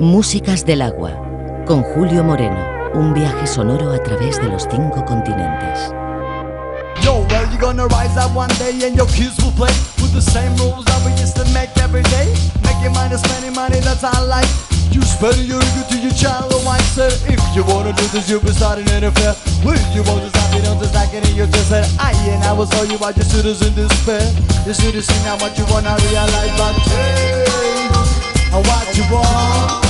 Músicas del agua, con Julio Moreno, un viaje sonoro a través de los cinco continentes. Yo, well, you're gonna rise up one day and your kids will play with the same rules that we used to make every day. Making money, spending money, that's our life. You spend your ego to your child, oh, I said, if you wanna do this, you'll be starting an affair. Well, you want you don't just like it, and you just said, I and I will tell you about your in despair. You should have seen how much you wanna realize, but change, what you want.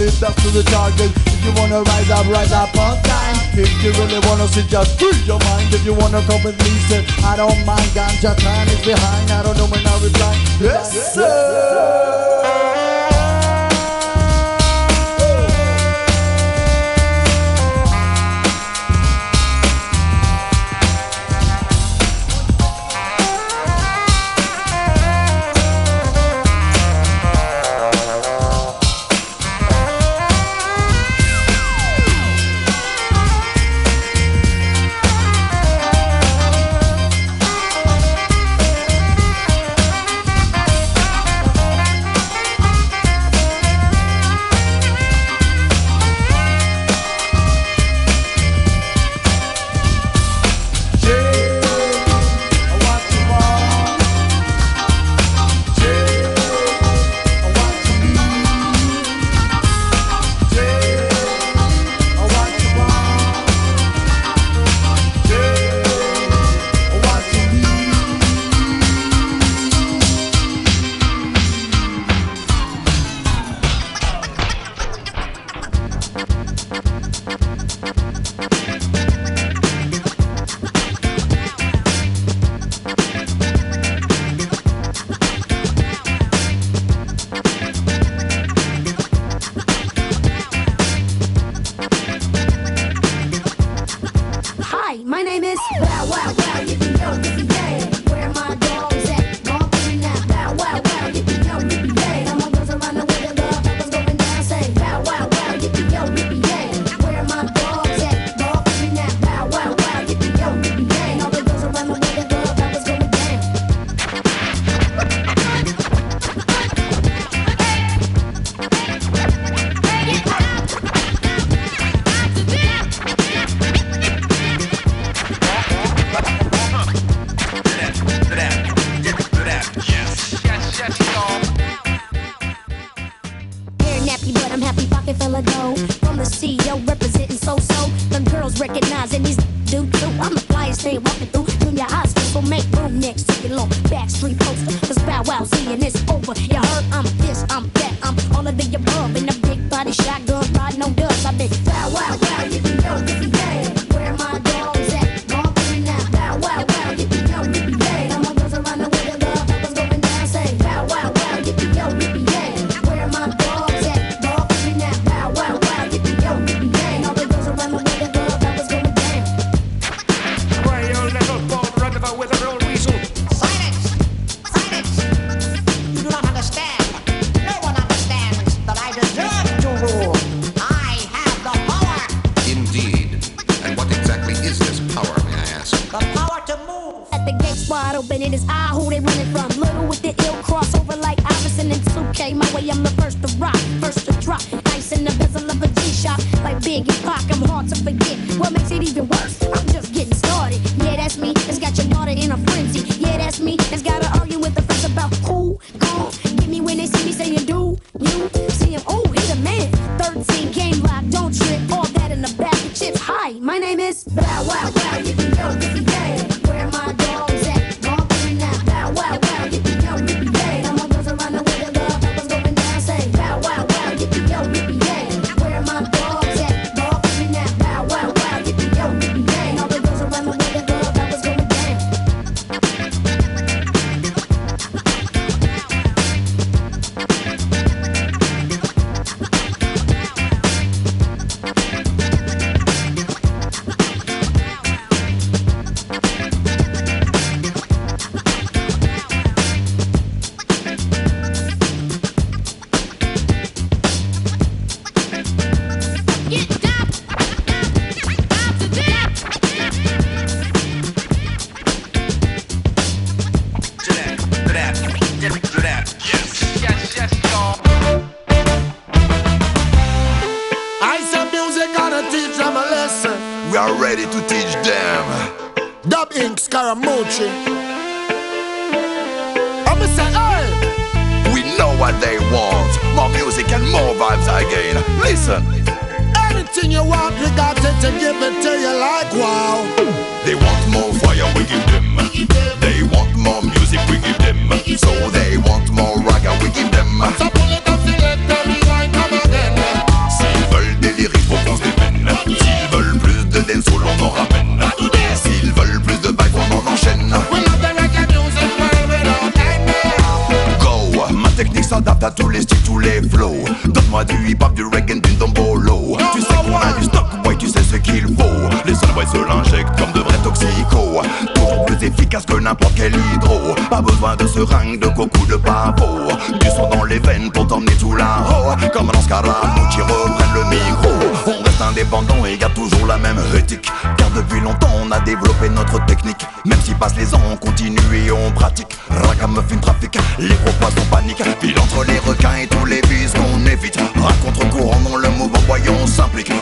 lived up to the target. If you wanna rise up, rise up on time. If you really wanna see, just free your mind. If you wanna come with me, say, I don't mind Ganja time is behind, I don't know when I reply. Yes, sir.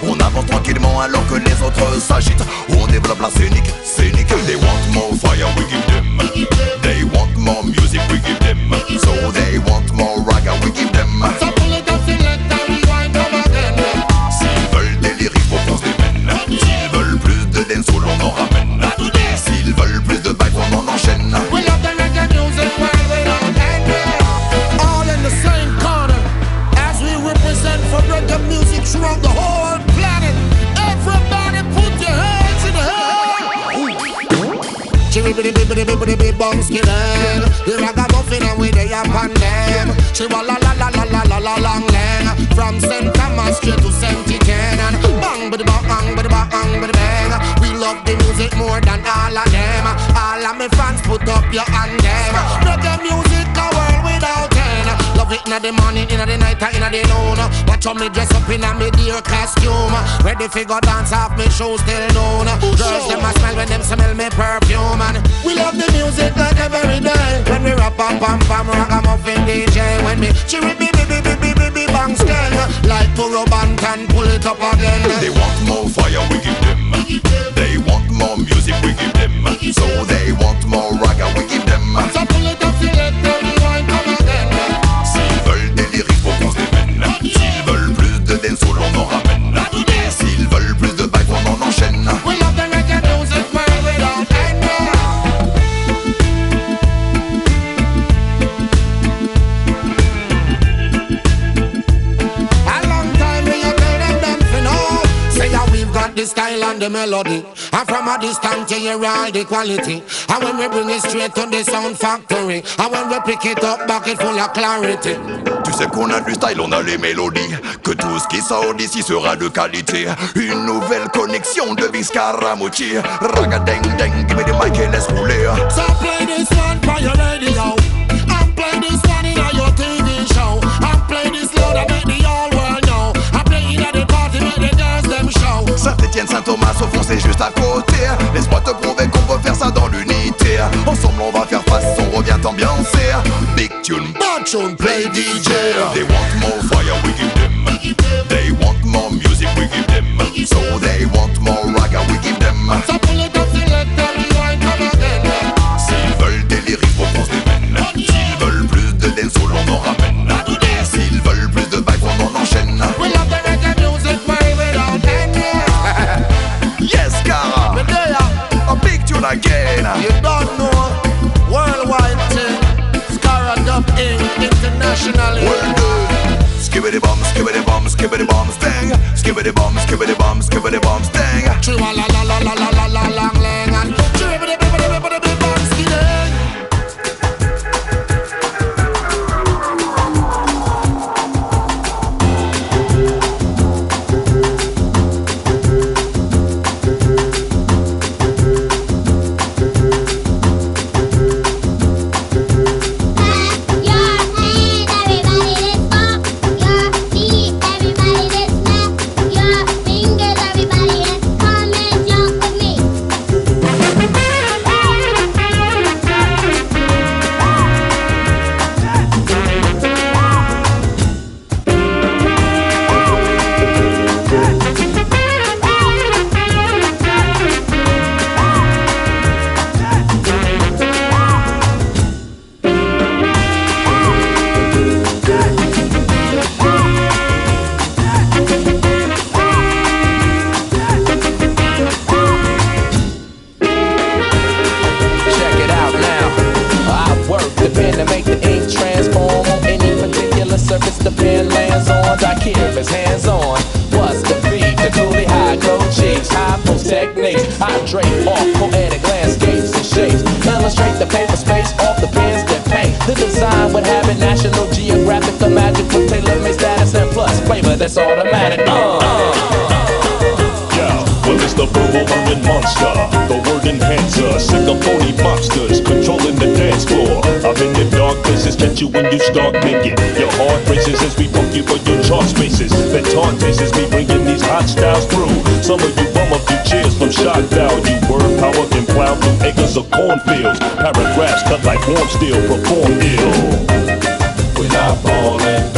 On avance tranquillement alors que les autres s'agitent. On développe la scénique, scénique. They want more fire, we give them. They want more music, we give them. She wa la la la la la la la long lang From St. Thomas straight to St. Canaan Bang bidi bang bang bidi bang bang bidi bang We love the music more than all of them All of me fans put up your hand them Reggae music figure dance off me shoes still known. Oh, Girls them a smell when them smell me perfume and we love the music like every day. When we rap pam pam pam rock a muffin DJ when me chiri be be be be be be be bang skin like to rub and can pull it up again. They want more fire, we give them. They want more music, we give them. So they want more ragga, we melody. And from a distance, you hear all the quality. And when we bring it straight to the sound factory, and when we pick it up, back it full of clarity. Tu sais qu'on a du style, on a les mélodies. Que tout ce qui sort d'ici sera de qualité. Une nouvelle connexion de Vince Caramucci. Raga deng deng, give me the mic et laisse rouler. So play this one for your. And Saint-Etienne, Saint-Thomas, au fond c'est juste à côté. Laisse-moi te prouver qu'on peut faire ça dans l'unité. Ensemble on va faire face, on revient ambiancer. Big tune, bad tune, play DJ. They want more fire, we give them. They want more music, we give them. So they want more Skibbity bum, skibbity bum, sting. Skibbity bum, skibbity bum, skibbity bum. when you start making Your heart races as we poke you for your chart spaces. The taunt faces be bringing these hot styles through. Some of you bum up your cheers from shot value. Word power can plow through acres of cornfields. Paragraphs cut like warm steel, perform ill. We're not ballin'.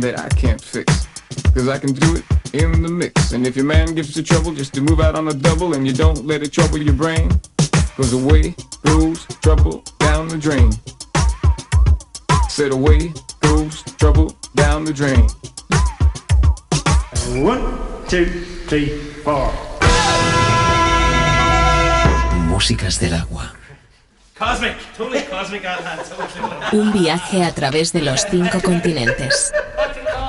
that I can't fix. Cause I can do it in the mix. And if your man gives you trouble just to move out on a double and you don't let it trouble your brain, cause away goes trouble down the drain. Said away goes trouble down the drain. One, two, three, four. Músicas del agua. Cosmic, totally cosmic, totally. Un viaje a través de los cinco continentes.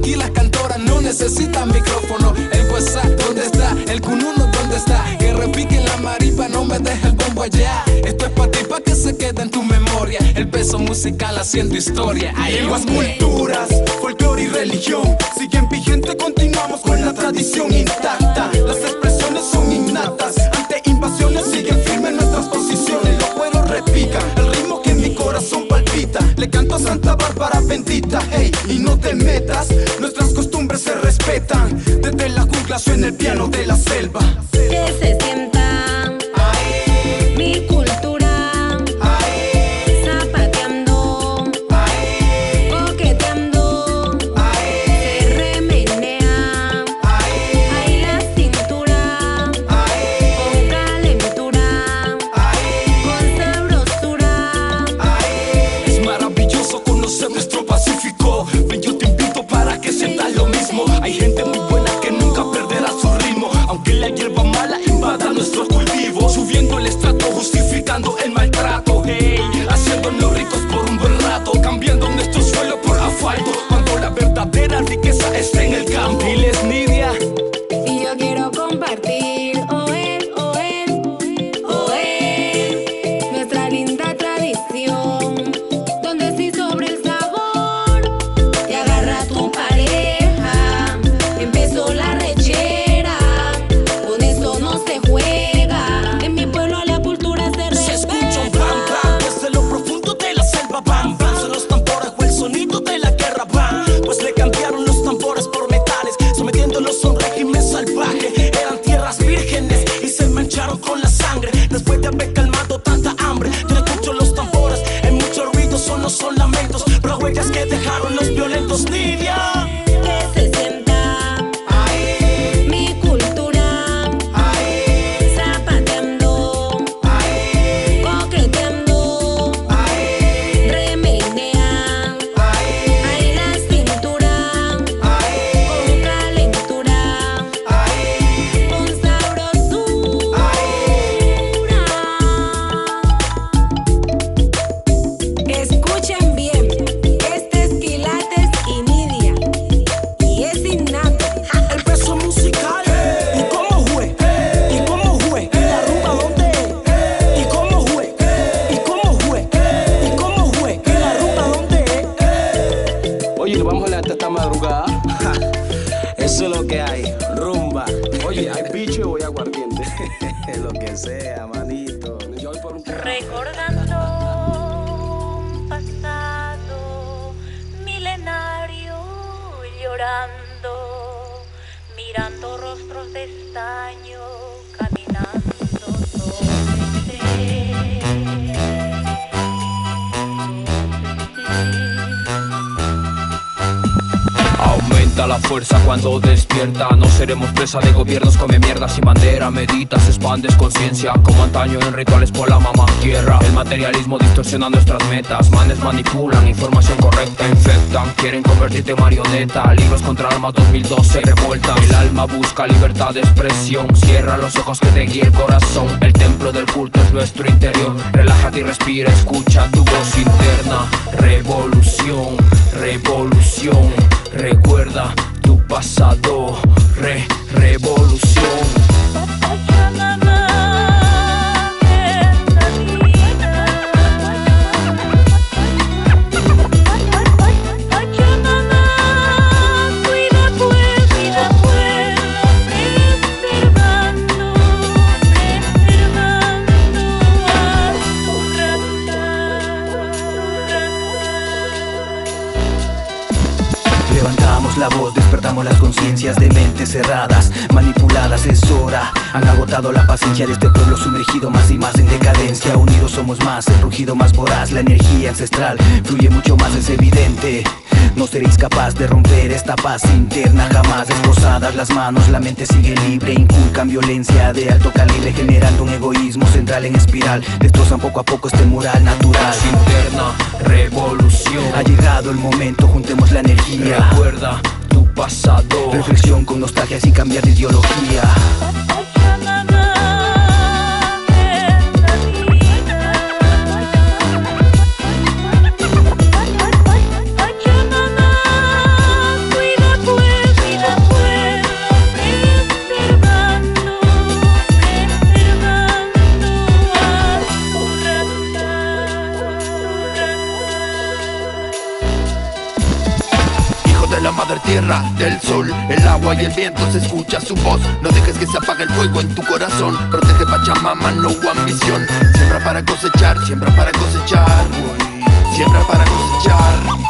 Aquí las cantoras no necesitan micrófono. El WhatsApp, ¿dónde está? El cununo, ¿dónde está? Que repique la maripa, no me deje el bombo allá. Esto es para ti, para que se quede en tu memoria. El peso musical haciendo historia. Lenguas, culturas, folclore y religión. Siguen vigente, continuamos con la tradición intacta. Las expresiones son innatas. Ante invasiones siguen firmes nuestras posiciones. Los cueros repican, el ritmo que en mi corazón palpita. Le canto a Santa Bárbara bendita, hey, y no te metas suena el piano de la selva. Después de haber calmado En rituales por la mamá tierra. El materialismo distorsiona nuestras metas. Manes manipulan, información correcta infectan Quieren convertirte en marioneta. Libros contra armas 2012 revuelta. El alma busca libertad de expresión. Cierra los ojos que te guíe el corazón. El templo del culto es nuestro interior. Relájate y respira, escucha tu voz interna. Revolución, revolución. Recuerda tu pasado, re, rugido más voraz, la energía ancestral fluye mucho más, es evidente. No seréis capaz de romper esta paz interna jamás esposadas las manos, la mente sigue libre, inculcan violencia de alto calibre, generando un egoísmo central en espiral, destrozan poco a poco este moral natural. Interna, revolución. Ha llegado el momento, juntemos la energía. Recuerda tu pasado. Reflexión con nostalgia sin cambiar de ideología. Tierra, del sol, el agua y el viento se escucha su voz. No dejes que se apague el fuego en tu corazón. Protege Pachamama, no ambición. Siembra para cosechar, siembra para cosechar. Siembra para cosechar.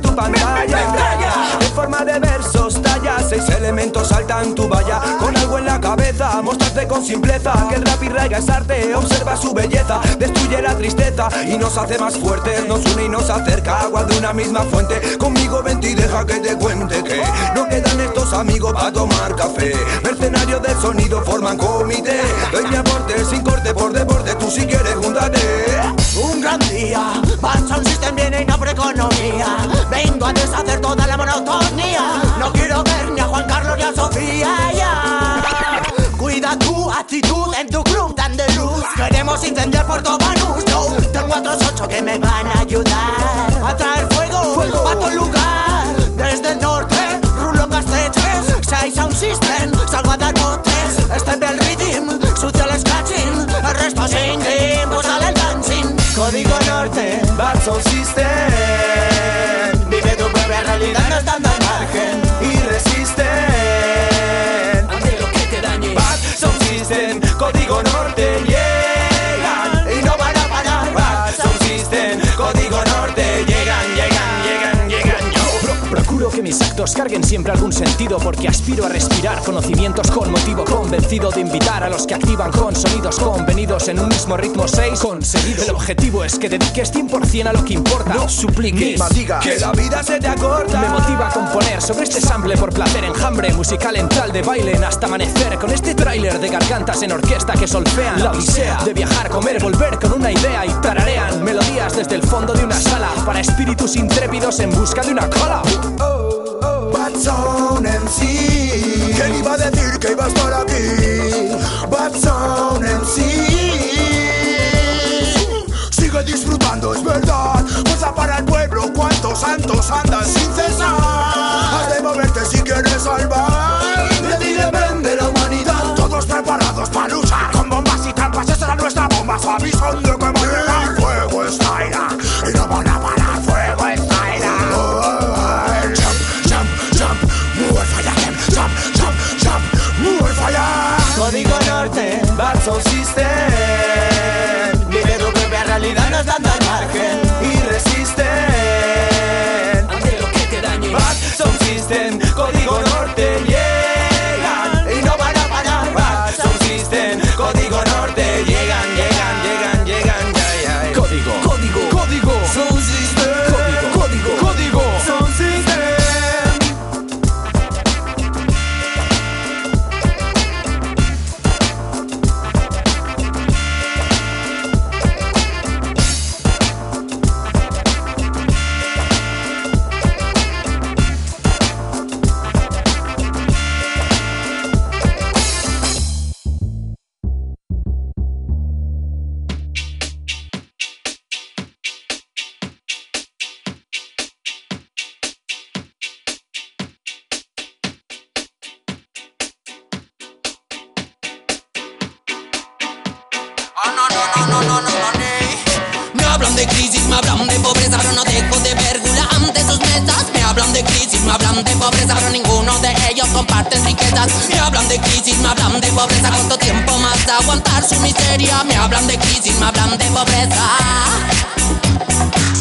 Tu pantalla Seis elementos saltan tu valla. Con algo en la cabeza, mostrarte con simpleza. Que el rap y raiga es arte, observa su belleza. Destruye la tristeza y nos hace más fuertes. Nos une y nos acerca, agua de una misma fuente. Conmigo vente y deja que te cuente que No quedan estos amigos para tomar café. Mercenarios del sonido forman comité. Ven mi aporte sin corte por deporte Tú si quieres júntate. Un gran día, Bad Sound System viene y no economía. Vengo a deshacer toda la monotonía. No quiero ver ni a Juan Carlos ni a Sofía ya. Cuida tu actitud en tu club de luz. Queremos incendiar Puerto Banús no. Tengo otros ocho que me van a ayudar. A traer fuego, a tu lugar. Desde el norte, Rulo Casteches Seis Sound System, salgo a dar botes Este es el rhythm, sucio el scratching El resto singing, pues sale el dancing. Código Norte, Sound System Actos carguen siempre algún sentido porque aspiro a respirar conocimientos con motivo convencido de invitar a los que activan con sonidos convenidos en un mismo ritmo 6 conseguido. El objetivo es que dediques 100% a lo que importa. No supliques que la vida se te acorta Me motiva a componer sobre este sample por placer enjambre musical entral de baile en hasta amanecer con este tráiler de gargantas en orquesta que solfean la odisea de viajar, comer, volver con una idea y tararean melodías desde el fondo de una sala para espíritus intrépidos en busca de una cola. Bad Sound MC ¿Quién iba a decir que iba a estar aquí? Bad Sound MC Sigue disfrutando, es verdad. Fuerza para el pueblo, cuántos santos andan sin cesar Bad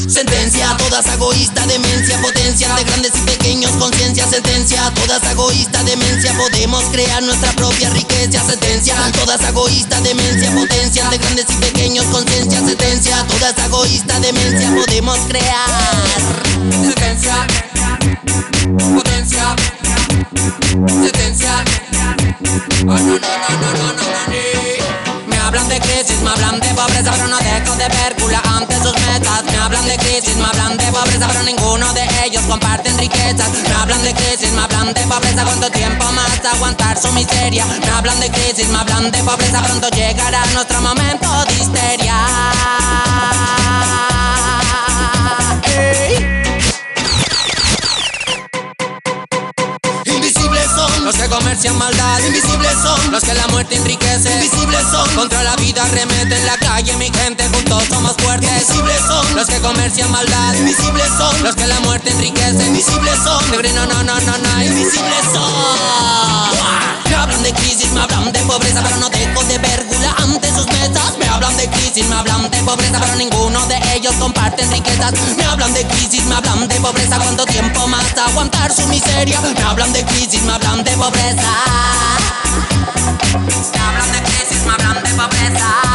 Sentencia todas egoísta, demencia, potencia de grandes y pequeños, conciencia, sentencia todas egoísta, demencia, podemos crear nuestra propia riqueza, sentencia todas egoísta, demencia, potencia de grandes y pequeños, conciencia, sentencia todas egoísta, demencia, podemos crear sentencia, potencia, sentencia. Oh, no, no, no, no, no, no, no, hablan de crisis, me hablan de pobreza, pero no dejo de ver gula ante sus metas. Me hablan de crisis, me hablan de pobreza, pero ninguno de ellos comparten riquezas. Me hablan de crisis, me hablan de pobreza, cuánto tiempo más aguantar su miseria. Me hablan de crisis, me hablan de pobreza, pronto llegará nuestro momento de histeria. Los que comercian maldad. Invisibles son los que la muerte enriquece. Invisibles son contra la vida remeten la calle. Mi gente juntos somos fuertes. Invisibles son los que comercian maldad. Invisibles son los que la muerte enriquece. Invisibles son de no no no no no. Invisibles son. Me hablan de crisis, me hablan de pobreza, pero no dejo de ver gula ante sus mesas. Me hablan de crisis, me hablan de pobreza, pero ninguno de ellos comparten riquezas. Me hablan de crisis, me hablan de pobreza, cuánto tiempo más aguantar su miseria. Me hablan de crisis, me hablan de pobreza. Me hablan de crisis, me hablan de pobreza.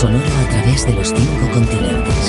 Sonoro a través de los cinco continentes.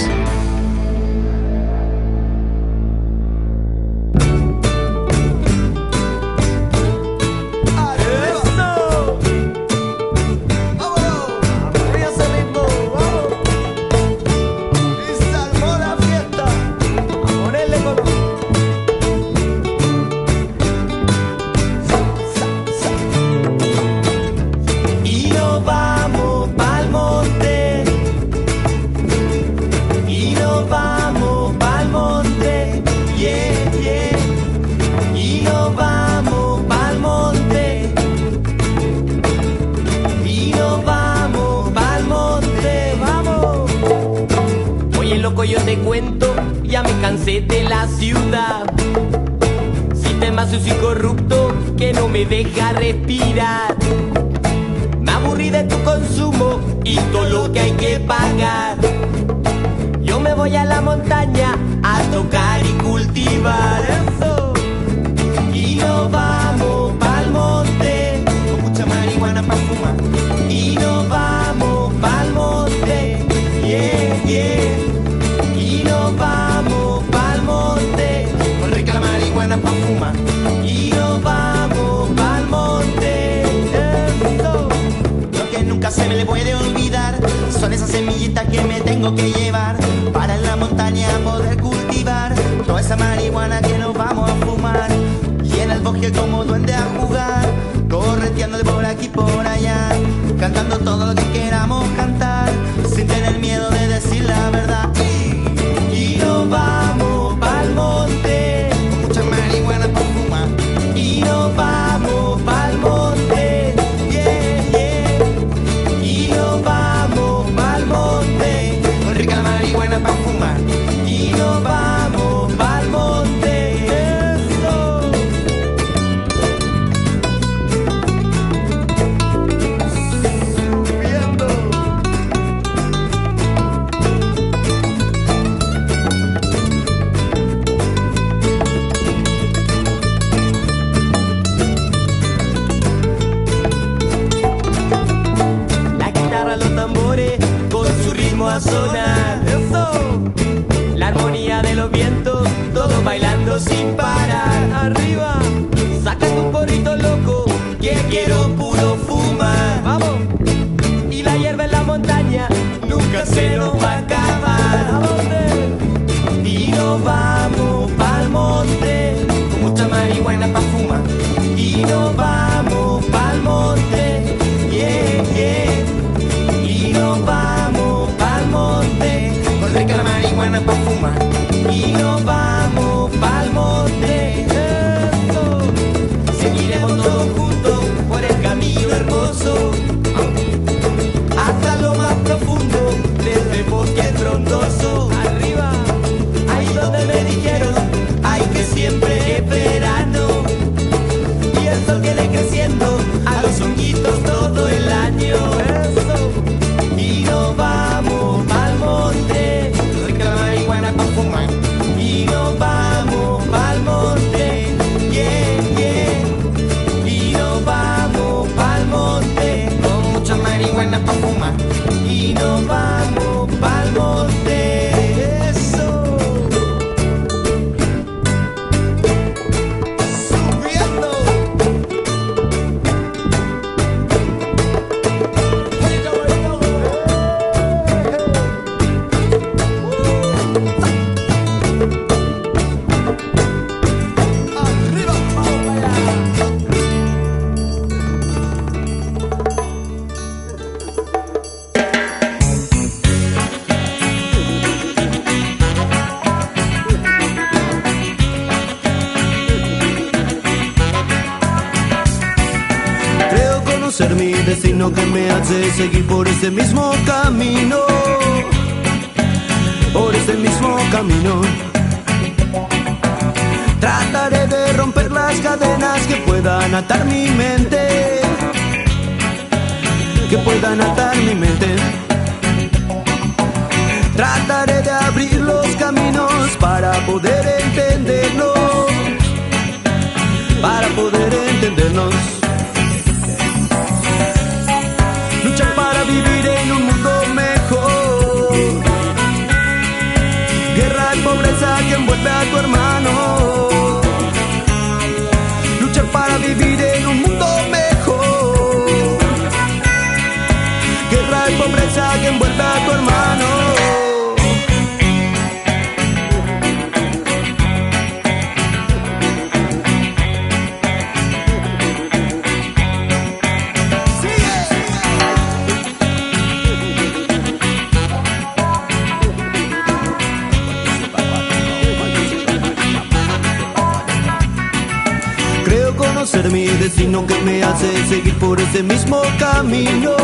Ser mi destino que me hace seguir por ese mismo camino.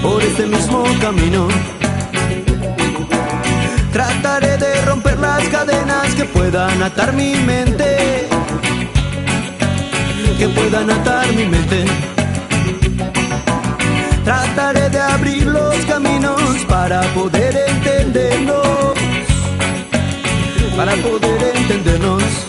Por ese mismo camino. Trataré de romper las cadenas que puedan atar mi mente. Que puedan atar mi mente. Trataré de abrir los caminos para poder entendernos. Para poder entendernos.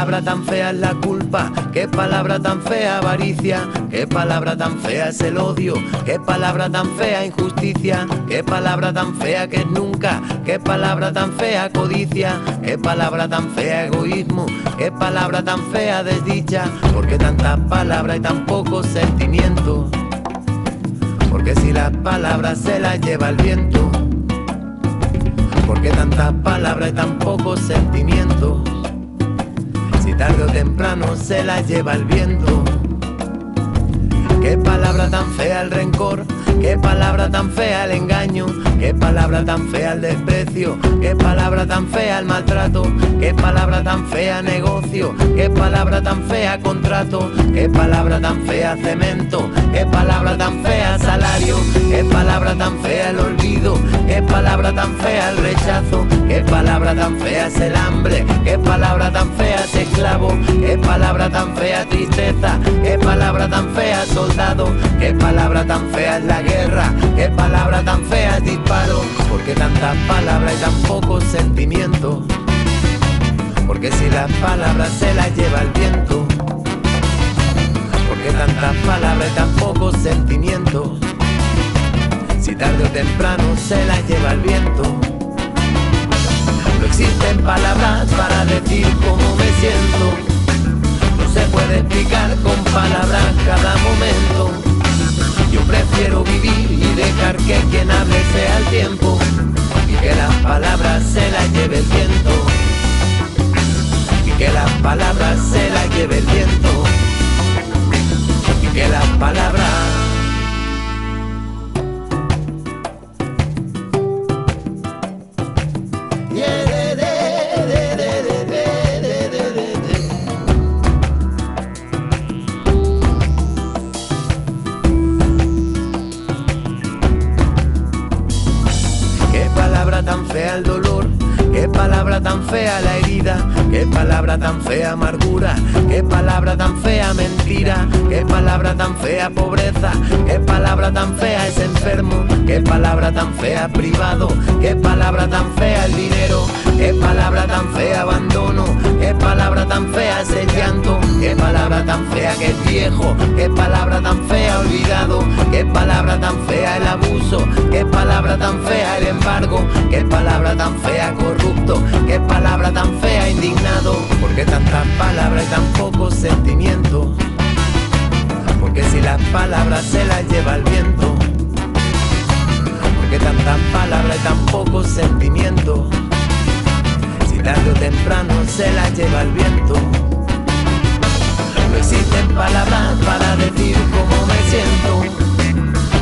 palabra tan fea es la culpa, qué palabra tan fea avaricia, qué palabra tan fea es el odio, qué palabra tan fea injusticia, qué palabra tan fea que es nunca, qué palabra tan fea codicia, qué palabra tan fea egoísmo, qué palabra tan fea desdicha, porque tantas palabras y tan pocos sentimientos. Porque si las palabras se las lleva el viento, porque tantas palabras y tan pocos sentimientos. Tarde o temprano se las lleva el viento. Qué palabra tan fea el rencor, qué palabra tan fea el engaño, palabra tan fea el desprecio, qué palabra tan fea el maltrato, qué palabra tan fea negocio, qué palabra tan fea contrato, qué palabra tan fea cemento, qué palabra tan fea salario, qué palabra tan fea el olvido, qué palabra tan fea el rechazo, qué palabra tan fea es el hambre, qué palabra tan fea es esclavo, qué palabra tan fea tristeza, qué palabra tan fea soldado, qué palabra tan fea es la guerra, qué palabra tan fea es disparo, porque tantas palabras y tan pocos sentimientos. Porque si las palabras se las lleva el viento, porque tantas palabras y tan pocos sentimientos. Si tarde o temprano se las lleva el viento. No existen palabras para decir cómo me siento. No se puede explicar con palabras cada momento. Yo prefiero vivir y dejar que quien hable sea el tiempo y que las palabras se las lleve el viento. Y que las palabras se las lleve el viento. Y que las palabras tan fea amargura, qué palabra tan fea mentira, qué palabra tan fea pobreza, qué palabra tan fea es enfermo, qué palabra tan fea privado, qué palabra tan fea el dinero, qué palabra tan fea abandono, qué palabra tan fea es el llanto, qué palabra tan fea que es viejo, qué palabra tan fea olvidado, qué palabra tan fea el abuso, qué palabra tan fea el embargo, qué palabra tan fea corrupto, qué palabra tan fea indignado, porque tantas palabras y tan pocos sentimientos, porque si las palabras se las lleva el viento, porque tantas palabras y tan pocos sentimientos, si tarde o temprano se las lleva el viento. No existen palabras para decir cómo me siento.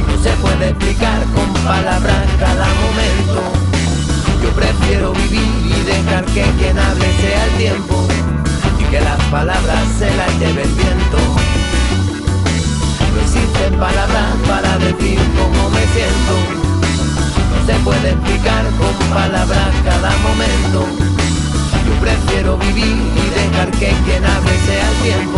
No se puede explicar con palabras cada momento. Yo prefiero vivir y dejar que quien hable sea el tiempo y que las palabras se las lleve el viento. No existen palabras para decir cómo me siento. Se puede explicar con palabras cada momento. Yo prefiero vivir y dejar que quien hable sea el tiempo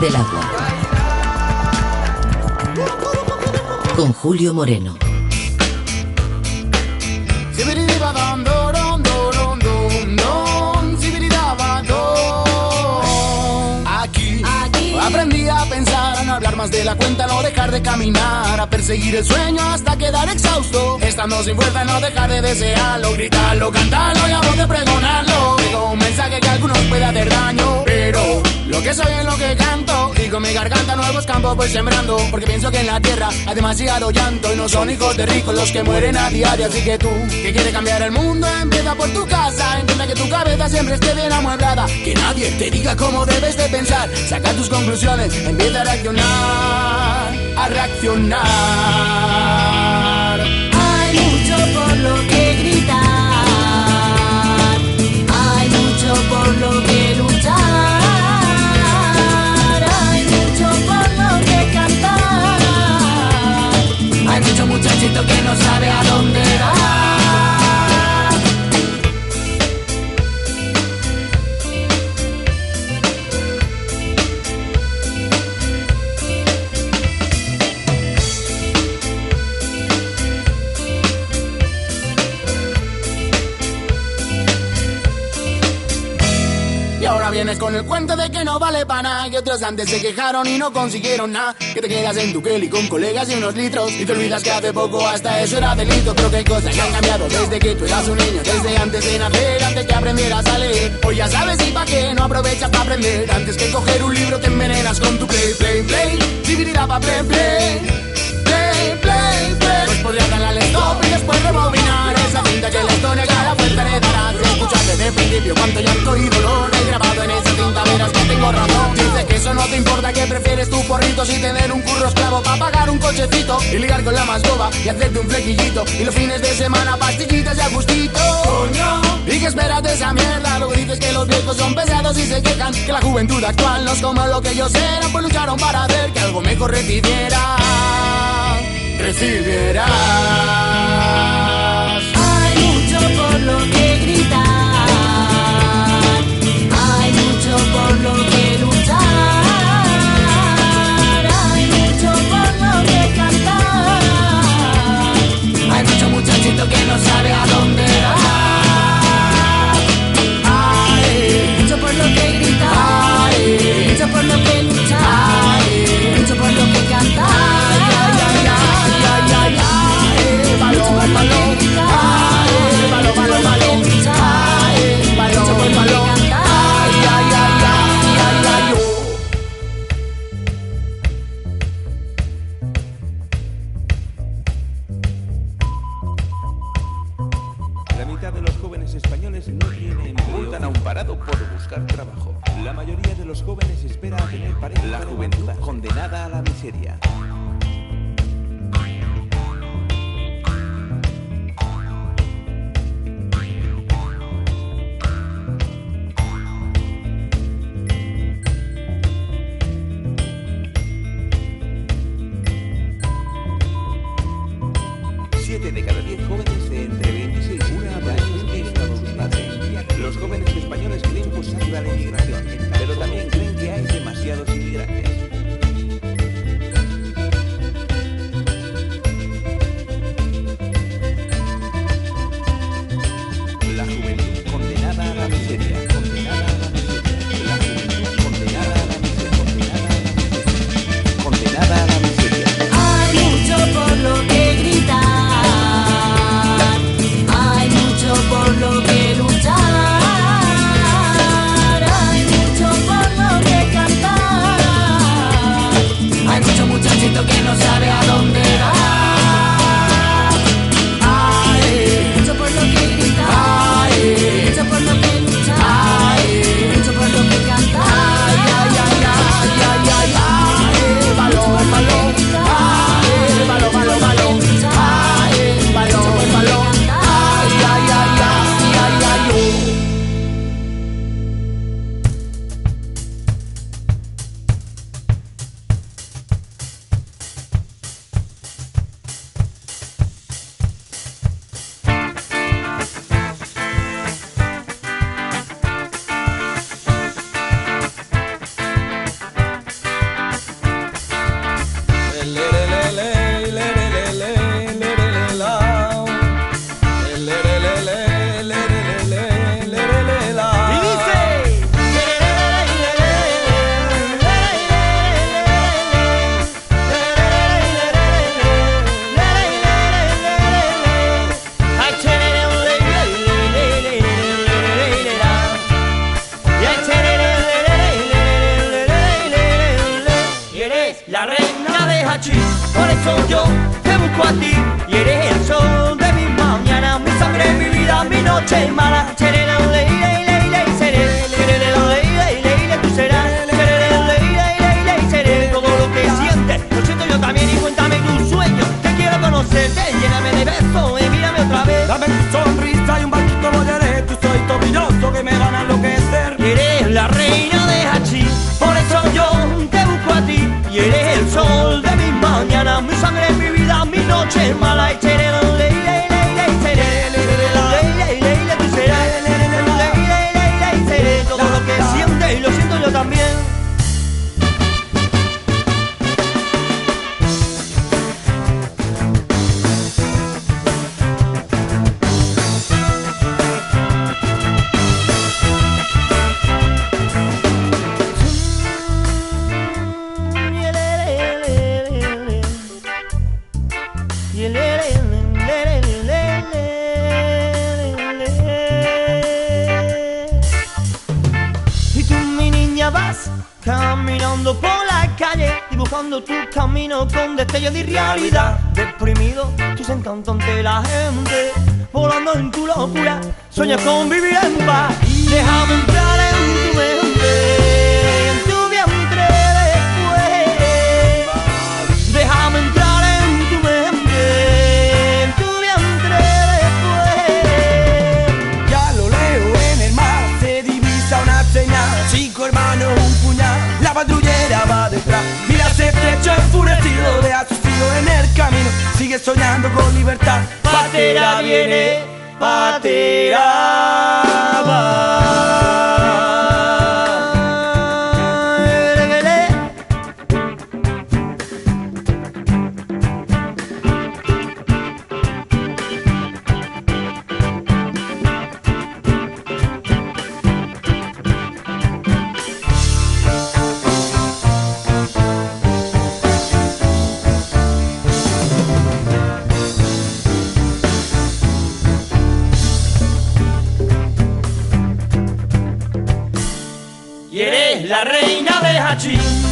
Del agua. Con Julio Moreno. Aquí, aprendí a pensar, a no hablar más de la cuenta, no dejar de caminar, a perseguir el sueño hasta quedar exhausto. Estando sin fuerza, no dejar de desearlo, gritarlo, cantarlo y a voz de pregonarlo. Tengo un mensaje que a algunos puede hacer daño, pero lo que soy es lo que canto. Y con mi garganta nuevos campos voy sembrando, porque pienso que en la tierra hay demasiado llanto y no son hijos de ricos los que mueren a diario. Así que tú, que quieres cambiar el mundo, empieza por tu casa. Entiende que tu cabeza siempre esté bien amueblada. Que nadie te diga cómo debes de pensar. Saca tus conclusiones, empieza a reaccionar, a reaccionar. Hay mucho por lo que gritar, hay mucho por lo que luchar, hay mucho por lo que cantar, Hay mucho muchachito que no sabe a dónde vienes con el cuento de que no vale para nada Que otros antes se quejaron y no consiguieron nada Que te quedas en tu Kelly con colegas y unos litros Y te olvidas que hace poco hasta eso era delito. Pero que hay cosas que han cambiado desde que tú eras un niño Desde antes de nacer, antes que aprendieras a leer. Hoy ya sabes y pa' qué no aprovechas para aprender. Antes que coger un libro te envenenas con tu play, play, play. Dividirá pa' play, play Play, play, play. Pues podrías darle al stop y después rebobinar Esa cinta que historia que a la fuerza le desde el principio cuánto llanto y dolor. Hay grabado en esa cinta, verás que tengo razón. Dices que eso no te importa, que prefieres tu porrito. Si tener un curro esclavo para pagar un cochecito. Y ligar con la más boba y hacerte un flequillito. Y los fines de semana pastillitas y a gustito. Coño. ¿Y qué esperas de esa mierda? Luego dices que los viejos son pesados y se quejan. Que la juventud actual no es como lo que ellos eran Pues lucharon para hacer que algo mejor recibiera. Recibieras. Hay mucho por lo que muchachito que no trabajo. La mayoría de los jóvenes espera a tener pareja. La juventud condenada a la miseria. muchacho enfurecido ve a su tío en el camino, sigue soñando con libertad. Patera viene, patera va.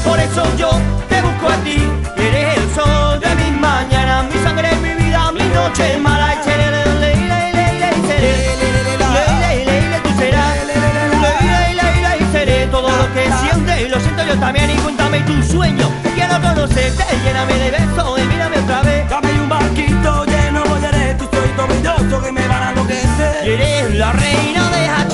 Por eso yo te busco a ti, eres el sol de mis mañanas, mi sangre, mi vida, mi noche mala. Y todo lo que sientes y lo siento yo también y cuéntame tu sueño quiero conocerte lléname de besos y mírame otra vez dame un barquito lleno de tu soy que me van a enloquecer eres la reina de H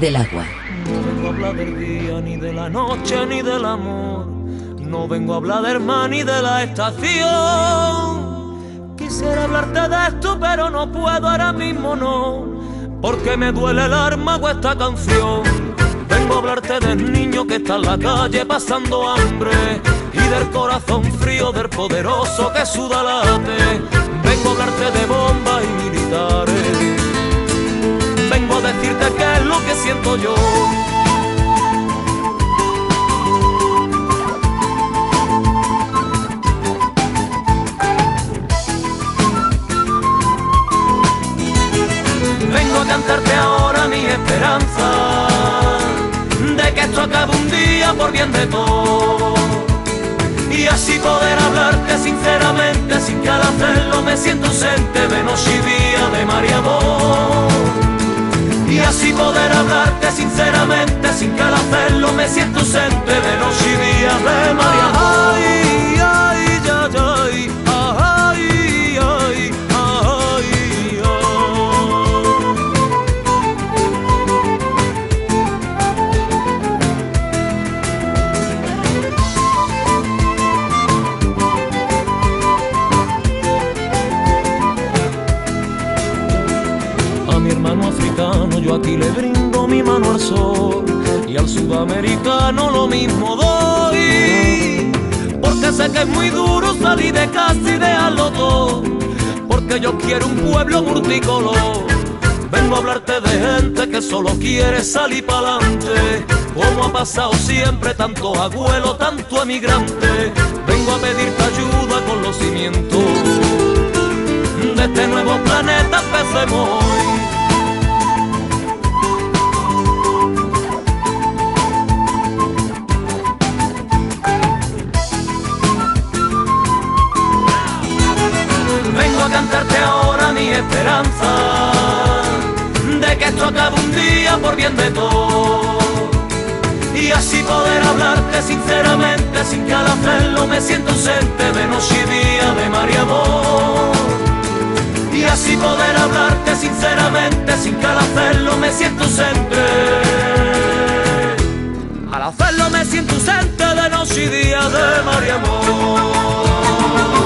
del agua. No vengo a hablar del día, ni de la noche, ni del amor. No vengo a hablar del mar, ni de la estación. Quisiera hablarte de esto, pero no puedo ahora mismo, no. Porque me duele el alma con esta canción. Vengo a hablarte del niño que está en la calle pasando hambre. Y del corazón frío del poderoso que suda late. Vengo a hablarte de bombas y militares decirte qué es lo que siento yo. Vengo a cantarte ahora mi esperanza de que esto acabe un día por bien de todo y así poder hablarte sinceramente sin que al hacerlo me siento ausente menos chivía de María Amor y así poder hablarte sinceramente, sin que al hacerlo me siento ausente de noche y día de mar y amor. Ay, ay, yo aquí le brindo mi mano al sol y al sudamericano lo mismo doy. Porque sé que es muy duro salir de casa y dejarlo todo. Porque yo quiero un pueblo multicolor. Vengo a hablarte de gente que solo quiere salir para adelante. Como ha pasado siempre, tantos abuelos, tanto emigrante. Vengo a pedirte ayuda con los cimientos de este nuevo planeta empecemos hoy. ni esperanza de que esto acabe un día por bien de todo. Y así poder hablarte sinceramente, sin que al hacerlo me siento ausente, menos si día de mar y amor. Y así poder hablarte sinceramente, sin que al hacerlo me siento ausente. Al hacerlo me siento ausente de noche y día de mar y amor.